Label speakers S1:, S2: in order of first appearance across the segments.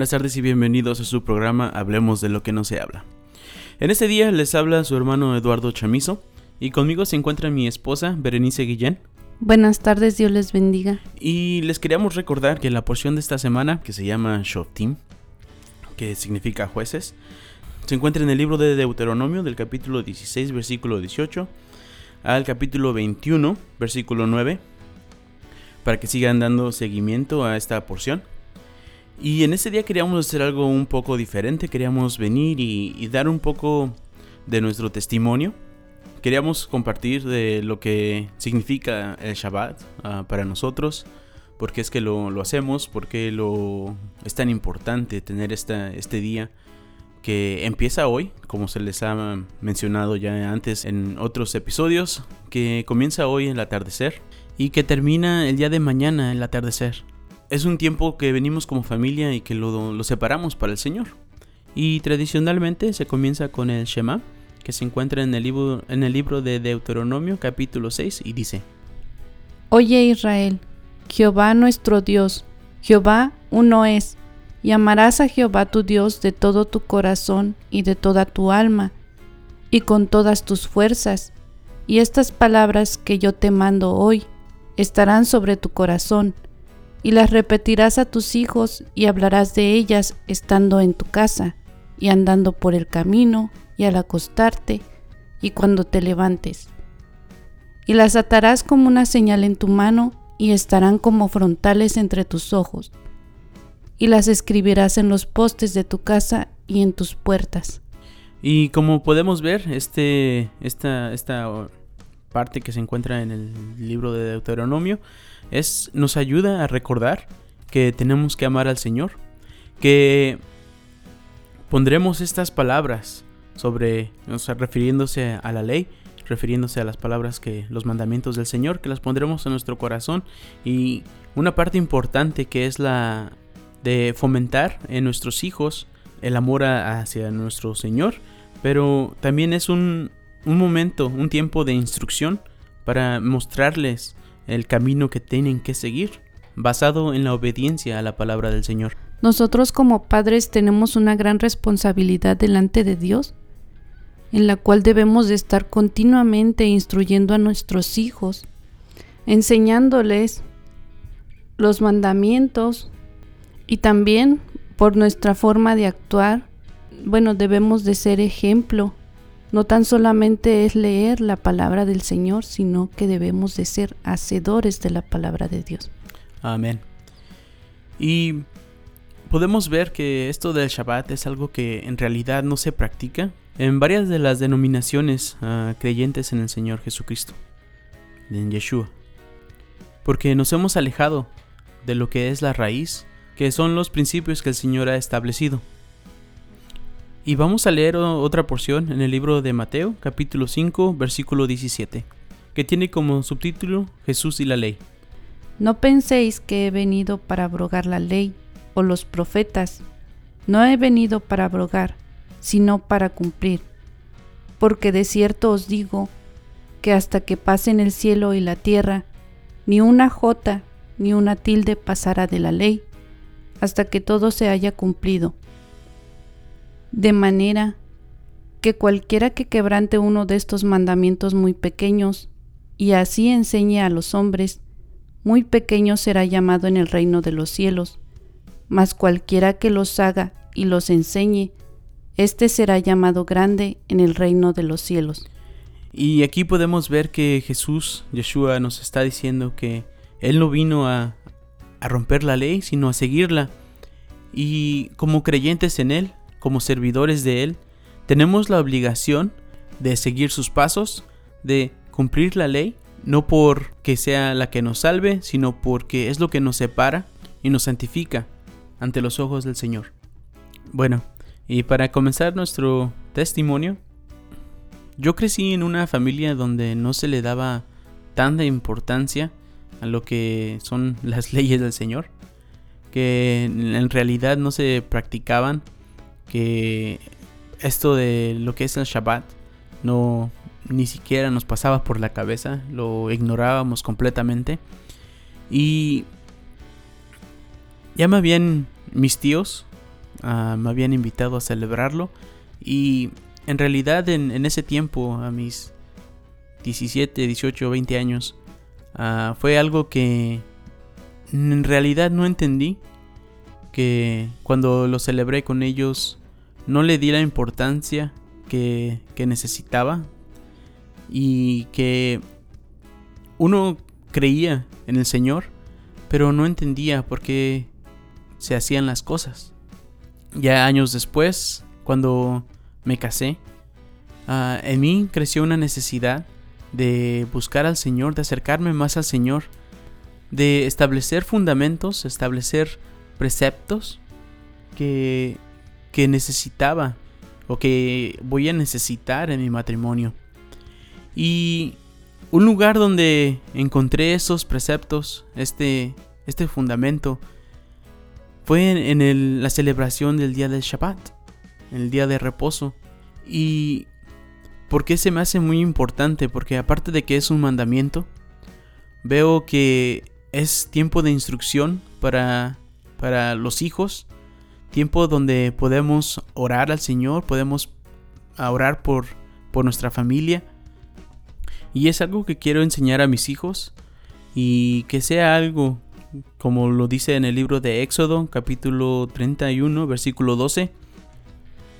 S1: Buenas tardes y bienvenidos a su programa Hablemos de lo que no se habla. En este día les habla su hermano Eduardo Chamizo y conmigo se encuentra mi esposa Berenice Guillén.
S2: Buenas tardes, Dios les bendiga.
S1: Y les queríamos recordar que la porción de esta semana, que se llama Shoftim, que significa jueces, se encuentra en el libro de Deuteronomio del capítulo 16, versículo 18, al capítulo 21, versículo 9, para que sigan dando seguimiento a esta porción. Y en este día queríamos hacer algo un poco diferente, queríamos venir y, dar un poco de nuestro testimonio. Queríamos compartir de lo que significa el Shabbat ah, para nosotros, por qué es que lo, hacemos, por qué lo, es tan importante tener esta, este día que empieza hoy, como se les ha mencionado ya antes en otros episodios, que comienza hoy en el atardecer y que termina el día de mañana en el atardecer es un tiempo que venimos como familia y que lo, separamos para el Señor. Y tradicionalmente se comienza con el Shema, que se encuentra en el, libro, en el libro de Deuteronomio capítulo 6 y dice,
S2: Oye Israel, Jehová nuestro Dios, Jehová uno es, y amarás a Jehová tu Dios de todo tu corazón y de toda tu alma, y con todas tus fuerzas, y estas palabras que yo te mando hoy estarán sobre tu corazón, y las repetirás a tus hijos y hablarás de ellas estando en tu casa y andando por el camino y al acostarte y cuando te levantes. Y las atarás como una señal en tu mano y estarán como frontales entre tus ojos. Y las escribirás en los postes de tu casa y en tus puertas.
S1: Y como podemos ver, este, esta, esta parte que se encuentra en el libro de Deuteronomio es, nos ayuda a recordar que tenemos que amar al Señor, que pondremos estas palabras sobre, refiriéndose a la ley, refiriéndose a las palabras que los mandamientos del Señor, que las pondremos en nuestro corazón. Y una parte importante que es la de fomentar en nuestros hijos el amor hacia nuestro Señor, pero también es un, un momento, un tiempo de instrucción para mostrarles el camino que tienen que seguir, basado en la obediencia a la palabra del Señor.
S2: Nosotros como padres tenemos una gran responsabilidad delante de Dios, en la cual debemos de estar continuamente instruyendo a nuestros hijos, enseñándoles los mandamientos y también por nuestra forma de actuar, bueno, debemos de ser ejemplo no tan solamente es leer la palabra del Señor, sino que debemos de ser hacedores de la palabra de Dios.
S1: Amén. Y podemos ver que esto del Shabbat es algo que en realidad no se practica en varias de las denominaciones ah, creyentes en el Señor Jesucristo, en Yeshua. Porque nos hemos alejado de lo que es la raíz, que son los principios que el Señor ha establecido. Y vamos a leer otra porción en el libro de Mateo, capítulo 5, versículo 17, que tiene como subtítulo Jesús y la ley.
S2: No penséis que he venido para abrogar la ley o los profetas. No he venido para abrogar, sino para cumplir. Porque de cierto os digo que hasta que pasen el cielo y la tierra, ni una jota ni una tilde pasará de la ley, hasta que todo se haya cumplido de manera que cualquiera que quebrante uno de estos mandamientos muy pequeños, y así enseñe a los hombres, muy pequeño será llamado en el reino de los cielos, mas cualquiera que los haga y los enseñe, éste será llamado grande en el reino de los cielos.
S1: Y aquí podemos ver que Jesús, Yeshua, nos está diciendo que Él no vino a, a romper la ley, sino a seguirla. Y como creyentes en Él, como servidores de Él, tenemos la obligación de seguir sus pasos, de cumplir la ley, no porque sea la que nos salve, sino porque es lo que nos separa y nos santifica ante los ojos del Señor. Bueno, y para comenzar nuestro testimonio, yo crecí en una familia donde no se le daba tanta importancia a lo que son las leyes del Señor, que en realidad no se practicaban que esto de lo que es el Shabbat no ni siquiera nos pasaba por la cabeza, lo ignorábamos completamente. Y ya más bien mis tíos ah, me habían invitado a celebrarlo y en realidad en, ese tiempo, a mis 17, 18, 20 años, ah, fue algo que en realidad no entendí, que cuando lo celebré con ellos no le di la importancia que, que necesitaba y que uno creía en el Señor, pero no entendía por qué se hacían las cosas. Ya años después, cuando me casé, ah, en mí creció una necesidad de buscar al Señor, de acercarme más al Señor, de establecer fundamentos, establecer preceptos que, que necesitaba o que voy a necesitar en mi matrimonio. Y un lugar donde encontré esos preceptos, este, este fundamento, fue en, la celebración del día del Shabbat, el día de reposo. Y ¿por qué se me hace muy importante? Porque aparte de que es un mandamiento, veo que es tiempo de instrucción para, para los hijos, tiempo donde podemos orar al Señor, podemos orar por, por nuestra familia y es algo que quiero enseñar a mis hijos y que sea algo como lo dice en el libro de Éxodo capítulo 31 versículo 12.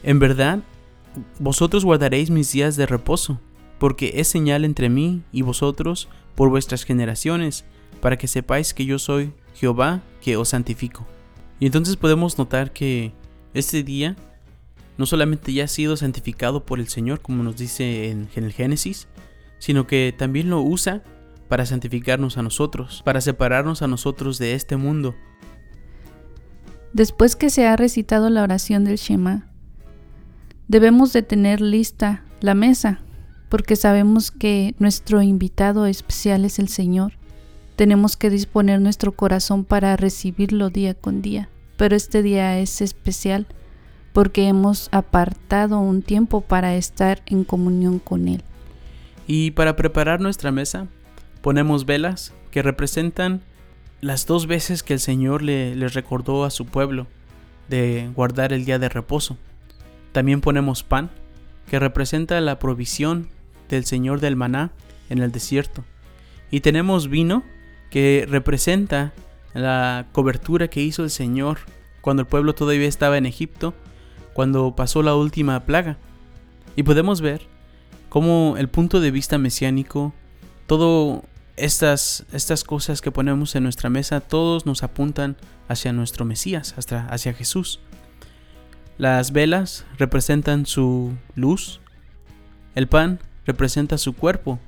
S1: En verdad, vosotros guardaréis mis días de reposo, porque es señal entre mí y vosotros por vuestras generaciones, para que sepáis que yo soy Jehová que os santifico. Y entonces podemos notar que este día no solamente ya ha sido santificado por el Señor, como nos dice en, el Génesis, sino que también lo usa para santificarnos a nosotros, para separarnos a nosotros de este mundo.
S2: Después que se ha recitado la oración del Shema, debemos de tener lista la mesa, porque sabemos que nuestro invitado especial es el Señor. Tenemos que disponer nuestro corazón para recibirlo día con día, pero este día es especial porque hemos apartado un tiempo para estar en comunión con Él.
S1: Y para preparar nuestra mesa, ponemos velas que representan las dos veces que el Señor le, recordó a su pueblo de guardar el día de reposo. También ponemos pan, que representa la provisión del Señor del maná en el desierto. Y tenemos vino, que representa la cobertura que hizo el Señor cuando el pueblo todavía estaba en Egipto, cuando pasó la última plaga. Y podemos ver como el punto de vista mesiánico, todo estas, estas cosas que ponemos en nuestra mesa, todos nos apuntan hacia nuestro Mesías, hasta hacia Jesús. Las velas representan su luz, el pan representa su cuerpo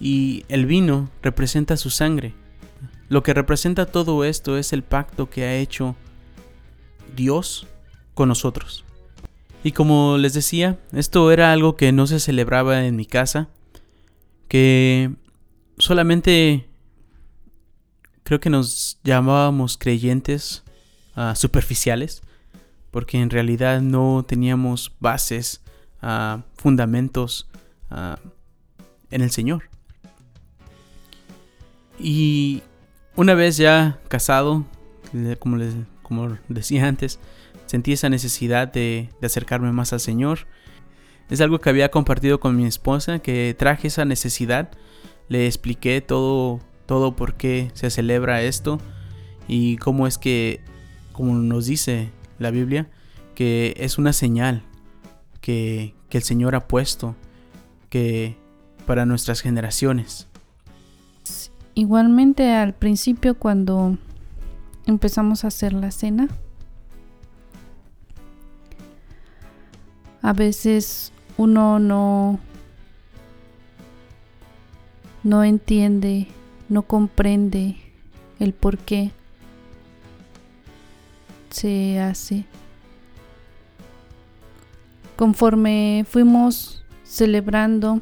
S1: y el vino representa su sangre. Lo que representa todo esto es el pacto que ha hecho Dios con nosotros. Y como les decía, esto era algo que no se celebraba en mi casa, que solamente creo que nos llamábamos creyentes ah, superficiales, porque en realidad no teníamos bases, uh, fundamentos ah, en el Señor. Y una vez ya casado, como les como decía antes, sentí esa necesidad de, acercarme más al Señor. Es algo que había compartido con mi esposa, que traje esa necesidad. Le expliqué todo, todo por qué se celebra esto y cómo es que, como nos dice la Biblia, que es una señal que, que el Señor ha puesto que para nuestras generaciones.
S2: Igualmente al principio cuando empezamos a hacer la cena, a veces uno no no entiende, no comprende el por qué se hace. Conforme fuimos celebrando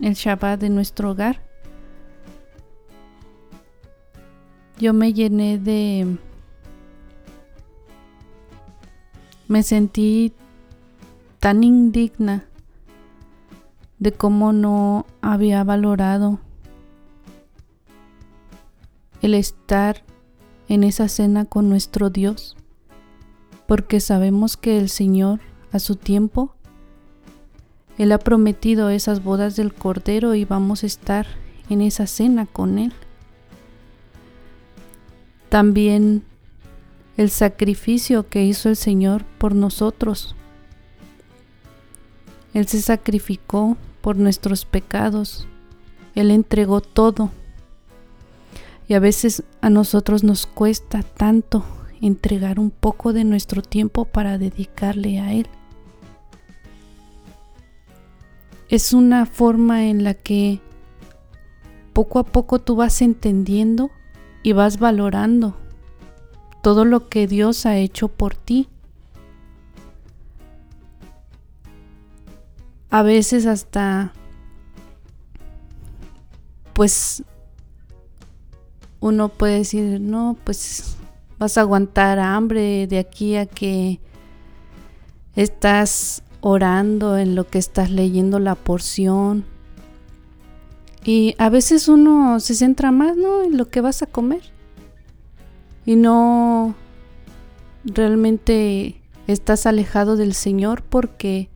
S2: el Shabbat de nuestro hogar, yo me llené de... Me sentí tan indigna de cómo no había valorado el estar en esa cena con nuestro Dios. porque sabemos que el Señor, a su tiempo, Él ha prometido esas bodas del Cordero y vamos a estar en esa cena con Él. También el sacrificio que hizo el Señor por nosotros. Él se sacrificó por nuestros pecados. Él entregó todo. Y a veces a nosotros nos cuesta tanto entregar un poco de nuestro tiempo para dedicarle a Él. Es una forma en la que poco a poco tú vas entendiendo y vas valorando todo lo que Dios ha hecho por ti. A veces hasta pues uno puede decir, no, pues vas a aguantar hambre de aquí a que estás orando en lo que estás leyendo la porción. Y a veces uno se centra más, ¿no? En lo que vas a comer. Y no realmente estás alejado del Señor porque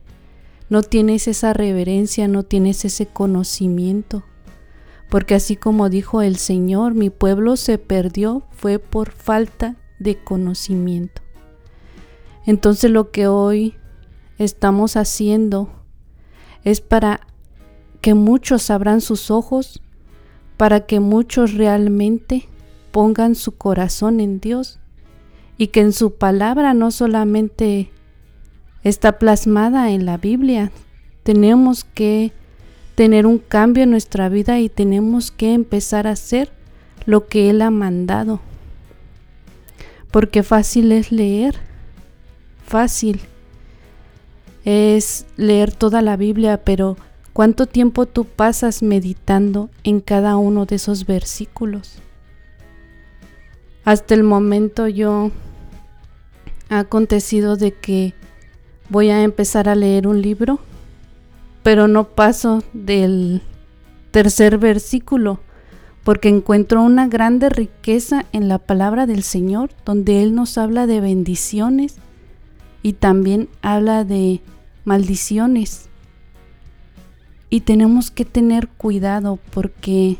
S2: no tienes esa reverencia, no tienes ese conocimiento porque así como dijo el Señor, mi pueblo se perdió fue por falta de conocimiento. Entonces lo que hoy estamos haciendo es para que muchos abran sus ojos, para que muchos realmente pongan su corazón en Dios y que en su palabra no solamente está plasmada en la Biblia, tenemos que tener un cambio en nuestra vida y tenemos que empezar a hacer lo que Él ha mandado. Porque fácil es leer, fácil es leer toda la Biblia, pero ¿cuánto tiempo tú pasas meditando en cada uno de esos versículos? Hasta el momento yo ha acontecido de que voy a empezar a leer un libro pero no paso del tercer versículo, porque encuentro una grande riqueza en la palabra del Señor, donde Él nos habla de bendiciones y también habla de maldiciones. Y tenemos que tener cuidado porque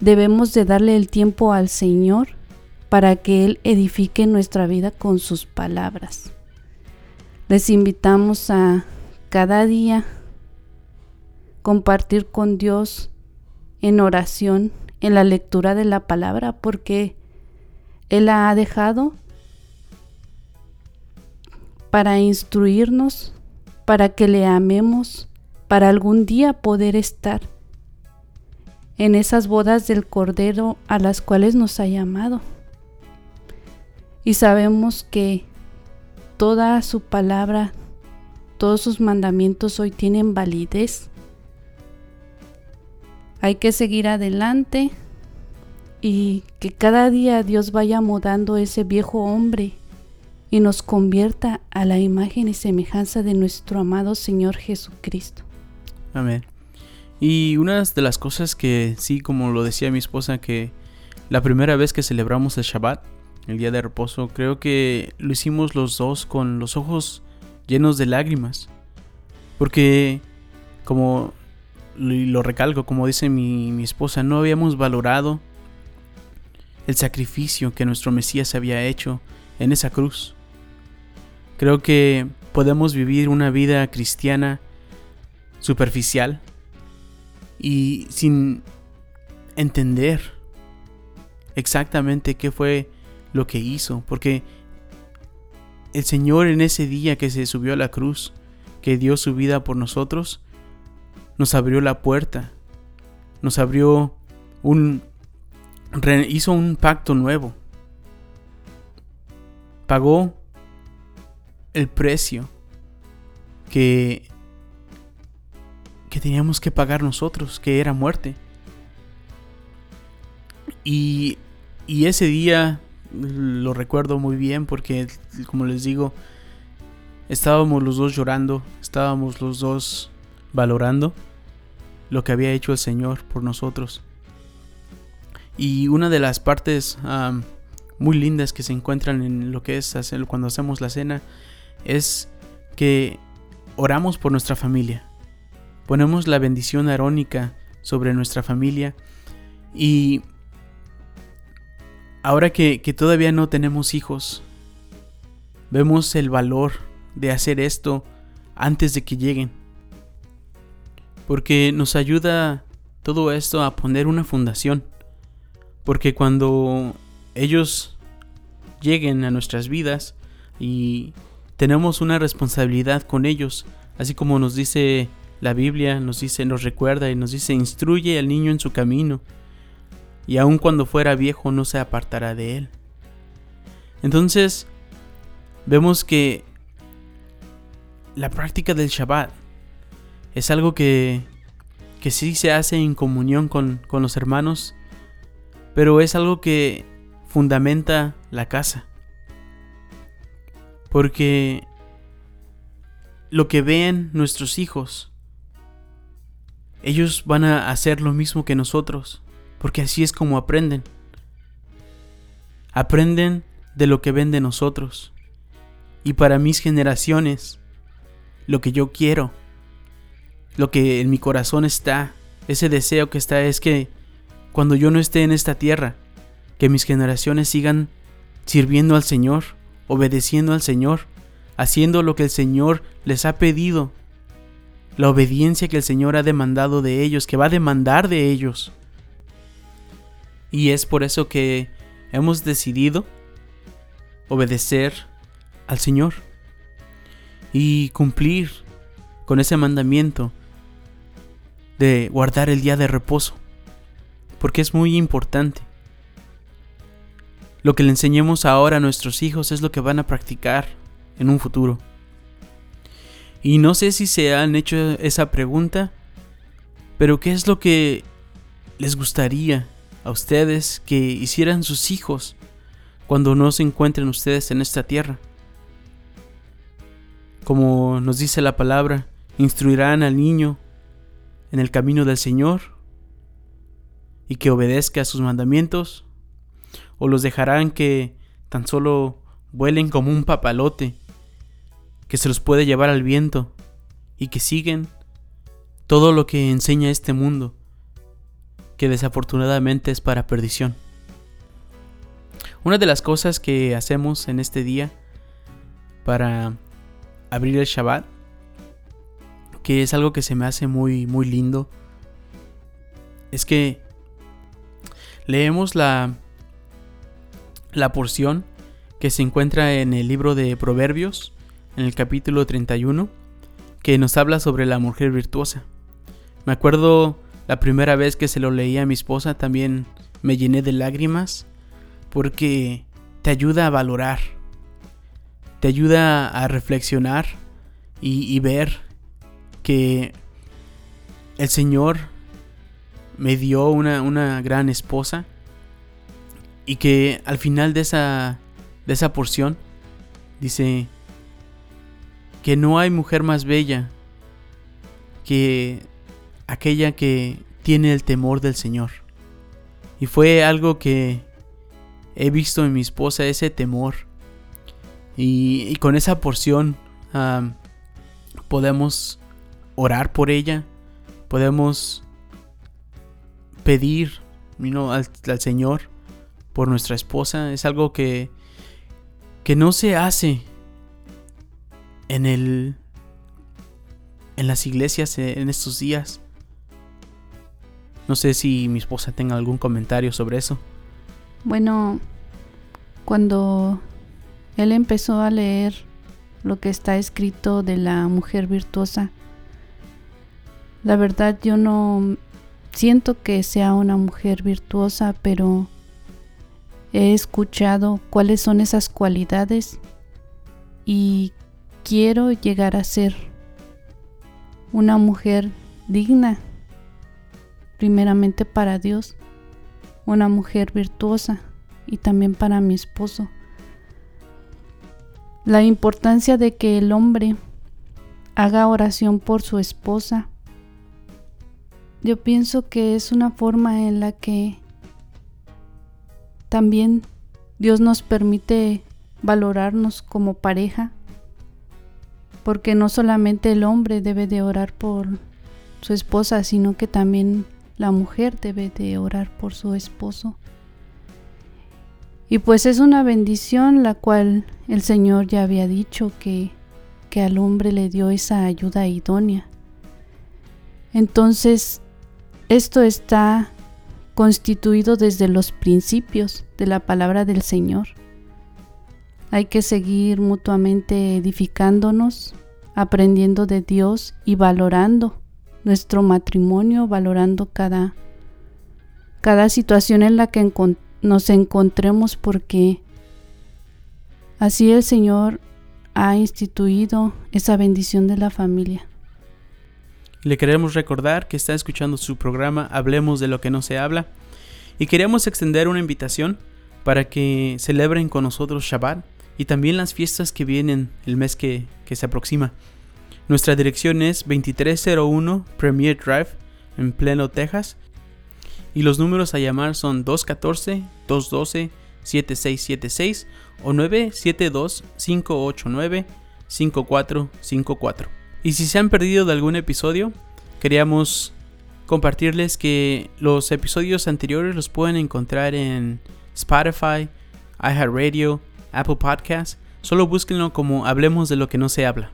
S2: debemos de darle el tiempo al Señor para que Él edifique nuestra vida con sus palabras. Les invitamos a cada día compartir con Dios en oración, en la lectura de la palabra, porque Él la ha dejado para instruirnos, para que le amemos, para algún día poder estar en esas bodas del Cordero a las cuales nos ha llamado. Y sabemos que toda su palabra todos sus mandamientos hoy tienen validez. Hay que seguir adelante y que cada día Dios vaya mudando ese viejo hombre y nos convierta a la imagen y semejanza de nuestro amado Señor Jesucristo.
S1: Amén. Y una de las cosas que sí, como lo decía mi esposa, que la primera vez que celebramos el Shabbat, el día de reposo, creo que lo hicimos los dos con los ojos llenos de lágrimas. Porque, como lo recalco, como dice mi, esposa, no habíamos valorado el sacrificio que nuestro Mesías había hecho en esa cruz. Creo que podemos vivir una vida cristiana superficial y sin entender exactamente qué fue lo que hizo, porque el Señor en ese día que se subió a la cruz, que dio su vida por nosotros, nos abrió la puerta, nos abrió un... hizo un pacto nuevo, pagó el precio que, que teníamos que pagar nosotros, que era muerte. Y, y ese día lo recuerdo muy bien porque, como les digo, estábamos los dos llorando, estábamos los dos valorando lo que había hecho el Señor por nosotros. Y una de las partes muy lindas que se encuentran en lo que es hacer, cuando hacemos la cena es que oramos por nuestra familia. Ponemos la bendición arónica sobre nuestra familia y ahora que, que todavía no tenemos hijos, vemos el valor de hacer esto antes de que lleguen. Porque nos ayuda todo esto a poner una fundación. Porque cuando ellos lleguen a nuestras vidas y tenemos una responsabilidad con ellos, así como nos dice la Biblia, nos dice, nos recuerda y nos dice, instruye al niño en su camino, y aun cuando fuera viejo no se apartará de él. Entonces, vemos que la práctica del Shabbat es algo que, que sí se hace en comunión con, con los hermanos, pero es algo que fundamenta la casa. Porque lo que vean nuestros hijos, ellos van a hacer lo mismo que nosotros, porque así es como aprenden. Aprenden de lo que ven de nosotros. Y para mis generaciones, lo que yo quiero, lo que en mi corazón está, ese deseo que está es que cuando yo no esté en esta tierra, que mis generaciones sigan sirviendo al Señor, obedeciendo al Señor, haciendo lo que el Señor les ha pedido, la obediencia que el Señor ha demandado de ellos, que va a demandar de ellos. Y es por eso que hemos decidido obedecer al Señor y cumplir con ese mandamiento de guardar el día de reposo, porque es muy importante. Lo que le enseñemos ahora a nuestros hijos es lo que van a practicar en un futuro. Y no sé si se han hecho esa pregunta, pero ¿qué es lo que les gustaría a ustedes que hicieran sus hijos cuando no se encuentren ustedes en esta tierra? Como nos dice la palabra, instruirán al niño en el camino del Señor y que obedezca a sus mandamientos, o los dejarán que tan solo vuelen como un papalote que se los puede llevar al viento y que siguen todo lo que enseña este mundo, que desafortunadamente es para perdición. Una de las cosas que hacemos en este día para abrir el Shabbat, que es algo que se me hace muy, muy lindo, es que leemos la, la porción que se encuentra en el libro de Proverbios, en el capítulo 31, que nos habla sobre la mujer virtuosa. Me acuerdo la primera vez que se lo leí a mi esposa, también me llené de lágrimas, porque te ayuda a valorar te ayuda a reflexionar y, ver que el Señor me dio una, una, gran esposa y que al final de esa, de esa porción dice que no hay mujer más bella que aquella que tiene el temor del Señor. Y fue algo que he visto en mi esposa, ese temor y, con esa porción podemos orar por ella, podemos pedir al, al, Señor por nuestra esposa. Es algo que, que no se hace en el en las iglesias en estos días. No sé si mi esposa tenga algún comentario sobre eso.
S2: Bueno, cuando él empezó a leer lo que está escrito de la mujer virtuosa. La verdad yo no siento que sea una mujer virtuosa, pero he escuchado cuáles son esas cualidades y quiero llegar a ser una mujer digna, primeramente para Dios, una mujer virtuosa y también para mi esposo. La importancia de que el hombre haga oración por su esposa. Yo pienso que es una forma en la que también Dios nos permite valorarnos como pareja, porque no solamente el hombre debe de orar por su esposa, sino que también la mujer debe de orar por su esposo. Y pues es una bendición la cual el Señor ya había dicho que, que al hombre le dio esa ayuda idónea. Entonces, esto está constituido desde los principios de la palabra del Señor. Hay que seguir mutuamente edificándonos, aprendiendo de Dios y valorando nuestro matrimonio, valorando cada, cada situación en la que nos encontremos porque así el Señor ha instituido esa bendición de la familia.
S1: Le queremos recordar que está escuchando su programa Hablemos de lo que no se habla y queremos extender una invitación para que celebren con nosotros Shabbat y también las fiestas que vienen el mes que, que se aproxima. Nuestra dirección es 2301 Premier Drive en Pleno, Texas y los números a llamar son 214-212-7676 o 972-589-5454. Y si se han perdido de algún episodio, queríamos compartirles que los episodios anteriores los pueden encontrar en Spotify, iHeartRadio, Apple Podcasts. Solo búsquenlo como Hablemos de lo que no se habla.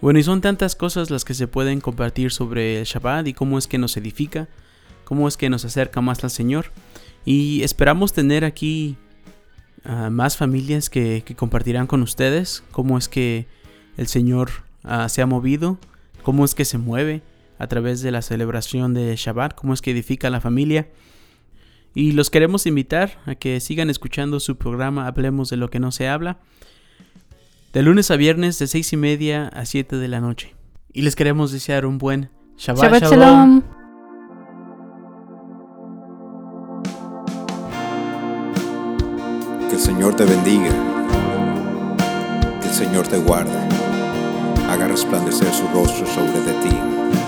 S1: Bueno, y son tantas cosas las que se pueden compartir sobre el Shabbat y cómo es que nos edifica, cómo es que nos acerca más al Señor. Y esperamos tener aquí más familias que, compartirán con ustedes cómo es que el Señor ah, se ha movido, cómo es que se mueve a través de la celebración de Shabbat, cómo es que edifica la familia. Y los queremos invitar a que sigan escuchando su programa Hablemos de lo que no se habla de lunes a viernes de seis y media a 7 de la noche. Y les queremos desear un buen Shabbat, Shalom.
S3: Que el Señor te bendiga. Que el Señor te guarde. Haga resplandecer su rostro sobre de ti.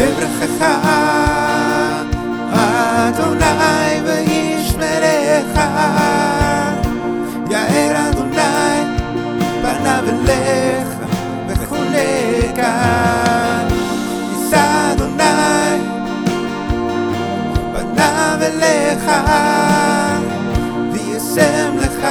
S3: דרכך אדוני וישמרך יאר אדוני פניו אליך וחונק יישא אדוני פניו אליך וישם לך